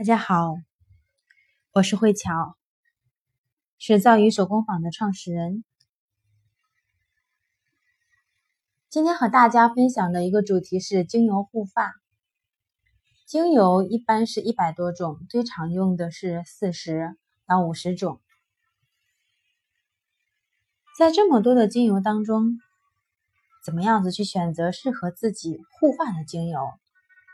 大家好，我是慧乔，是造鱼手工坊的创始人。今天和大家分享的一个主题是精油护发。精油一般是一百多种，最常用的是四十到五十种。在这么多的精油当中，怎么样子去选择适合自己护发的精油，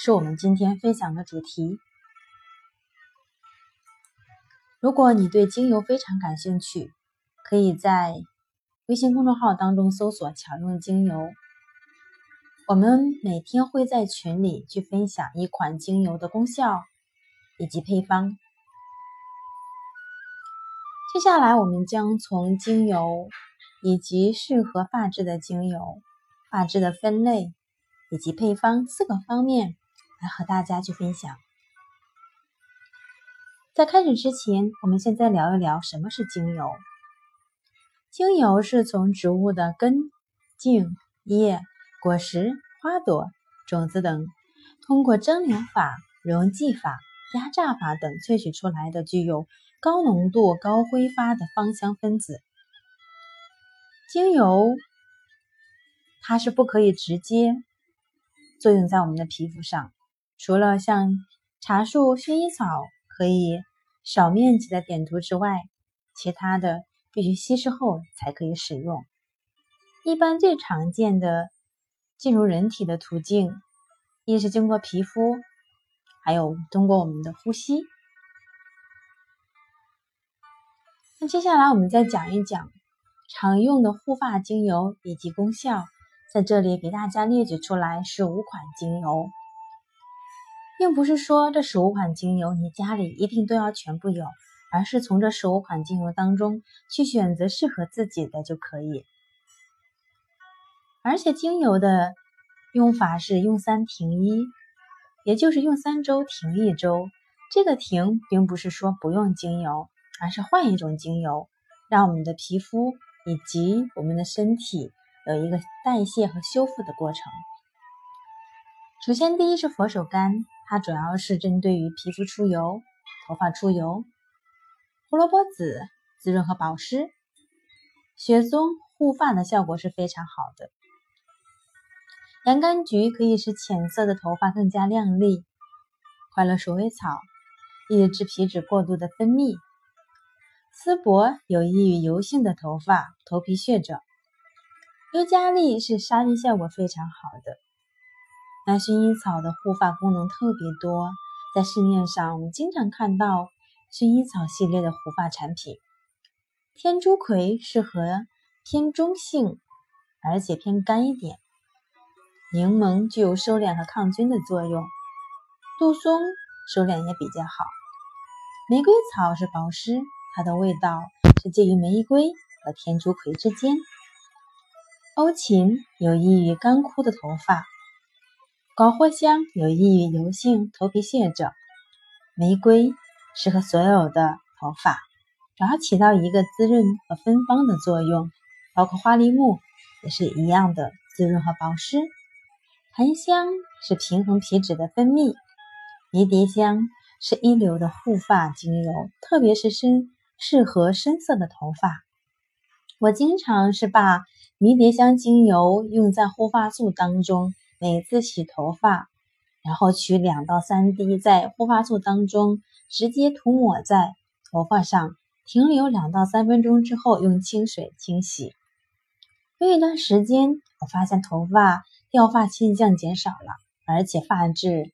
是我们今天分享的主题。如果你对精油非常感兴趣，可以在微信公众号当中搜索“巧用精油”。我们每天会在群里去分享一款精油的功效以及配方。接下来，我们将从精油以及适合发质的精油、发质的分类以及配方四个方面来和大家去分享。在开始之前，我们现在聊一聊什么是精油。精油是从植物的根、茎、叶、果实、花朵、种子等，通过蒸馏法、溶剂法、压榨法等萃取出来的具有高浓度、高挥发的芳香分子。精油它是不可以直接作用在我们的皮肤上，除了像茶树、薰衣草可以。小面积的点涂之外，其他的必须稀释后才可以使用。一般最常见的进入人体的途径，一是经过皮肤，还有通过我们的呼吸。那接下来我们再讲一讲常用的护发精油以及功效，在这里给大家列举出来是五款精油。并不是说这十五款精油你家里一定都要全部有，而是从这十五款精油当中去选择适合自己的就可以。而且精油的用法是用三停一，也就是用三周停一周。这个停并不是说不用精油，而是换一种精油，让我们的皮肤以及我们的身体有一个代谢和修复的过程。首先，第一是佛手柑。它主要是针对于皮肤出油、头发出油；胡萝卜籽滋润和保湿；雪松护发的效果是非常好的；洋甘菊可以使浅色的头发更加亮丽；快乐鼠尾草抑制皮脂过度的分泌；丝柏有益于油性的头发、头皮屑者；尤加利是杀菌效果非常好的。那薰衣草的护发功能特别多，在市面上我们经常看到薰衣草系列的护发产品。天竺葵适合偏中性，而且偏干一点。柠檬具有收敛和抗菌的作用，杜松收敛也比较好。玫瑰草是保湿，它的味道是介于玫瑰和天竺葵之间。欧芹有益于干枯的头发。高藿香有益于油性头皮屑疹，玫瑰适合所有的头发，主要起到一个滋润和芬芳的作用。包括花梨木也是一样的滋润和保湿。檀香是平衡皮脂的分泌，迷迭香是一流的护发精油，特别是深适合深色的头发。我经常是把迷迭香精油用在护发素当中。每次洗头发，然后取两到三滴在护发素当中，直接涂抹在头发上，停留两到三分钟之后，用清水清洗。有一段时间，我发现头发掉发现象减少了，而且发质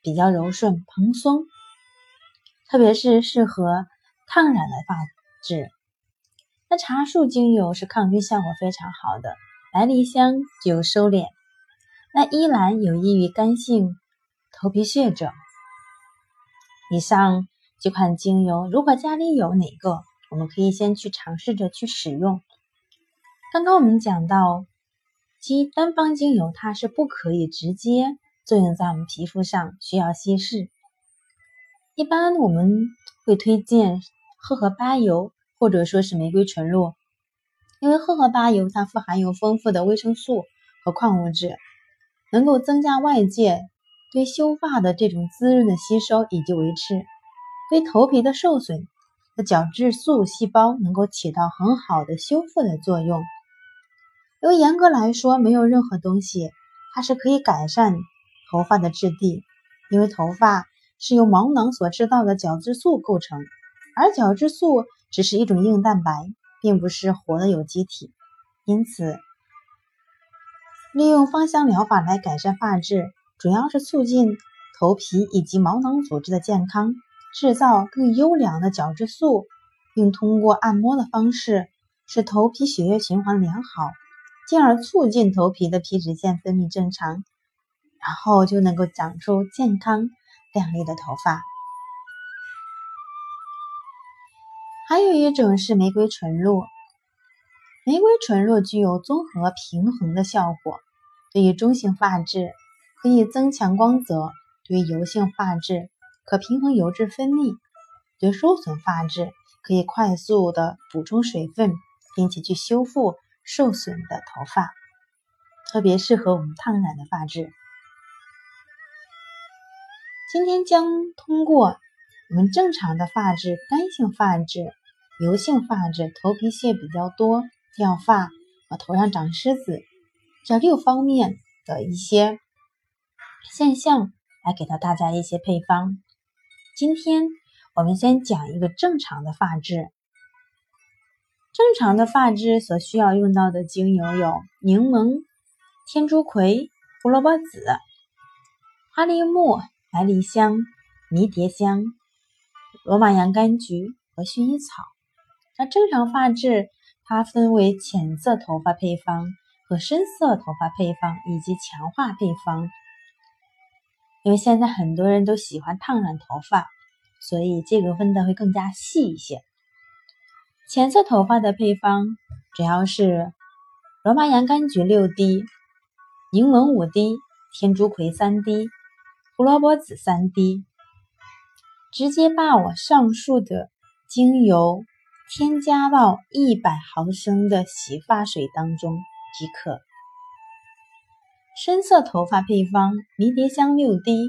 比较柔顺蓬松，特别是适合烫染的发质。那茶树精油是抗菌效果非常好的，百里香具有收敛。那依兰有益于干性头皮屑者。以上几款精油，如果家里有哪个，我们可以先去尝试着去使用。刚刚我们讲到，其单方精油它是不可以直接作用在我们皮肤上，需要稀释。一般我们会推荐荷荷巴油或者说是玫瑰纯露，因为荷荷巴油它富含有丰富的维生素和矿物质。能够增加外界对修发的这种滋润的吸收以及维持，对头皮的受损的角质素细胞能够起到很好的修复的作用。由严格来说，没有任何东西它是可以改善头发的质地，因为头发是由毛囊所制造的角质素构成，而角质素只是一种硬蛋白，并不是活的有机体。因此，利用芳香疗法来改善发质，主要是促进头皮以及毛囊组织的健康，制造更优良的角质素，并通过按摩的方式使头皮血液循环良好。进而促进头皮的皮脂腺分泌正常，然后就能够长出健康亮丽的头发。还有一种是玫瑰纯露，玫瑰纯露具有综合平衡的效果，对于中性发质可以增强光泽，对于油性发质可平衡油脂分泌，对受损发质可以快速的补充水分，并且去修复。受损的头发特别适合我们烫染的发质。今天将通过我们正常的发质、干性发质、油性发质、头皮屑比较多、掉发和头上长虱子这六方面的一些现象，来给到大家一些配方。今天我们先讲一个正常的发质。正常的发质所需要用到的精油有柠檬、天竺葵、胡萝卜籽、哈利木、百里香、迷迭香、罗马洋甘菊和薰衣草。那正常发质它分为浅色头发配方和深色头发配方以及强化配方。因为现在很多人都喜欢烫染头发，所以这个分的会更加细一些。浅色头发的配方主要是罗马洋甘菊六滴、柠檬五滴、天竺葵三滴、胡萝卜籽三滴。直接把我上述的精油添加到一百毫升的洗发水当中即可。深色头发配方：迷迭香六滴、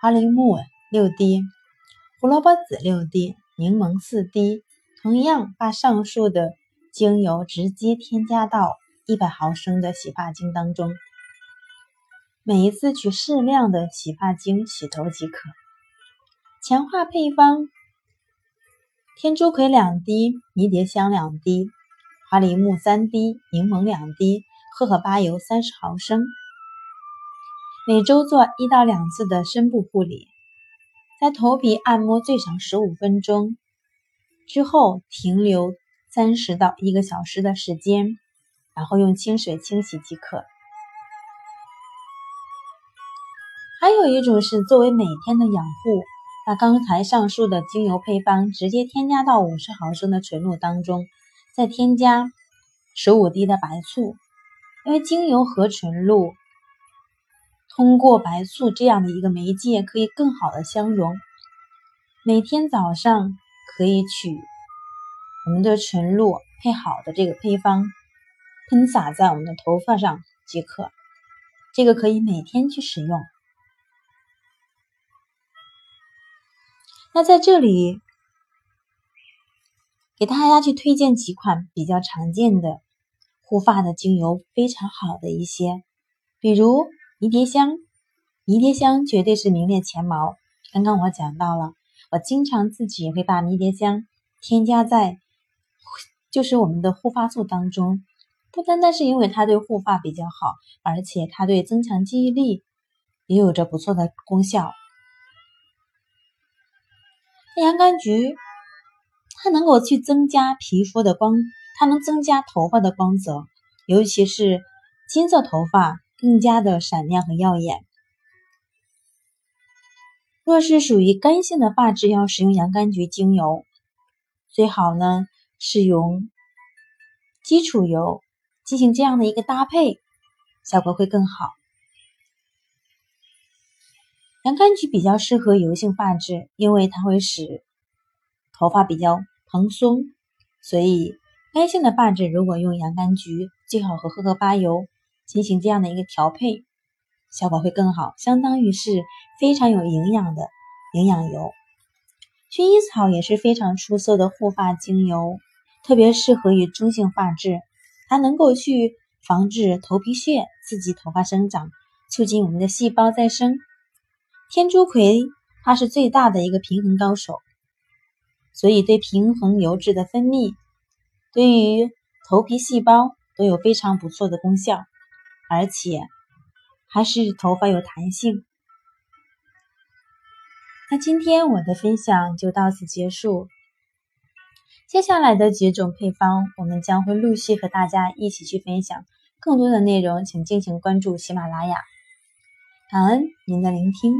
哈利木六滴、胡萝卜籽六滴、柠檬四滴。同样，把上述的精油直接添加到一百毫升的洗发精当中，每一次取适量的洗发精洗头即可。强化配方：天竺葵两滴，迷迭香两滴，花梨木三滴，柠檬两滴，荷荷巴油三十毫升。每周做一到两次的深部护理，在头皮按摩最少十五分钟。之后停留三十到一个小时的时间，然后用清水清洗即可。还有一种是作为每天的养护，把刚才上述的精油配方直接添加到五十毫升的纯露当中，再添加十五滴的白醋，因为精油和纯露通过白醋这样的一个媒介，可以更好的相融。每天早上。可以取我们的纯露配好的这个配方，喷洒在我们的头发上即可。这个可以每天去使用。那在这里给大家去推荐几款比较常见的护发的精油，非常好的一些，比如迷迭香。迷迭香绝对是名列前茅。刚刚我讲到了。我经常自己会把迷迭香添加在，就是我们的护发素当中，不单单是因为它对护发比较好，而且它对增强记忆力也有着不错的功效。洋甘菊，它能够去增加皮肤的光，它能增加头发的光泽，尤其是金色头发更加的闪亮和耀眼。若是属于干性的发质，要使用洋甘菊精油，最好呢是用基础油进行这样的一个搭配，效果会更好。洋甘菊比较适合油性发质，因为它会使头发比较蓬松，所以干性的发质如果用洋甘菊，最好和荷荷巴油进行这样的一个调配，效果会更好，相当于是非常有营养的营养油。薰衣草也是非常出色的护发精油，特别适合于中性发质，它能够去防治头皮屑，刺激头发生长，促进我们的细胞再生。天竺葵它是最大的一个平衡高手，所以对平衡油脂的分泌，对于头皮细胞都有非常不错的功效，而且还是头发有弹性。那今天我的分享就到此结束，接下来的几种配方我们将会陆续和大家一起去分享。更多的内容请敬请关注喜马拉雅。感恩您的聆听。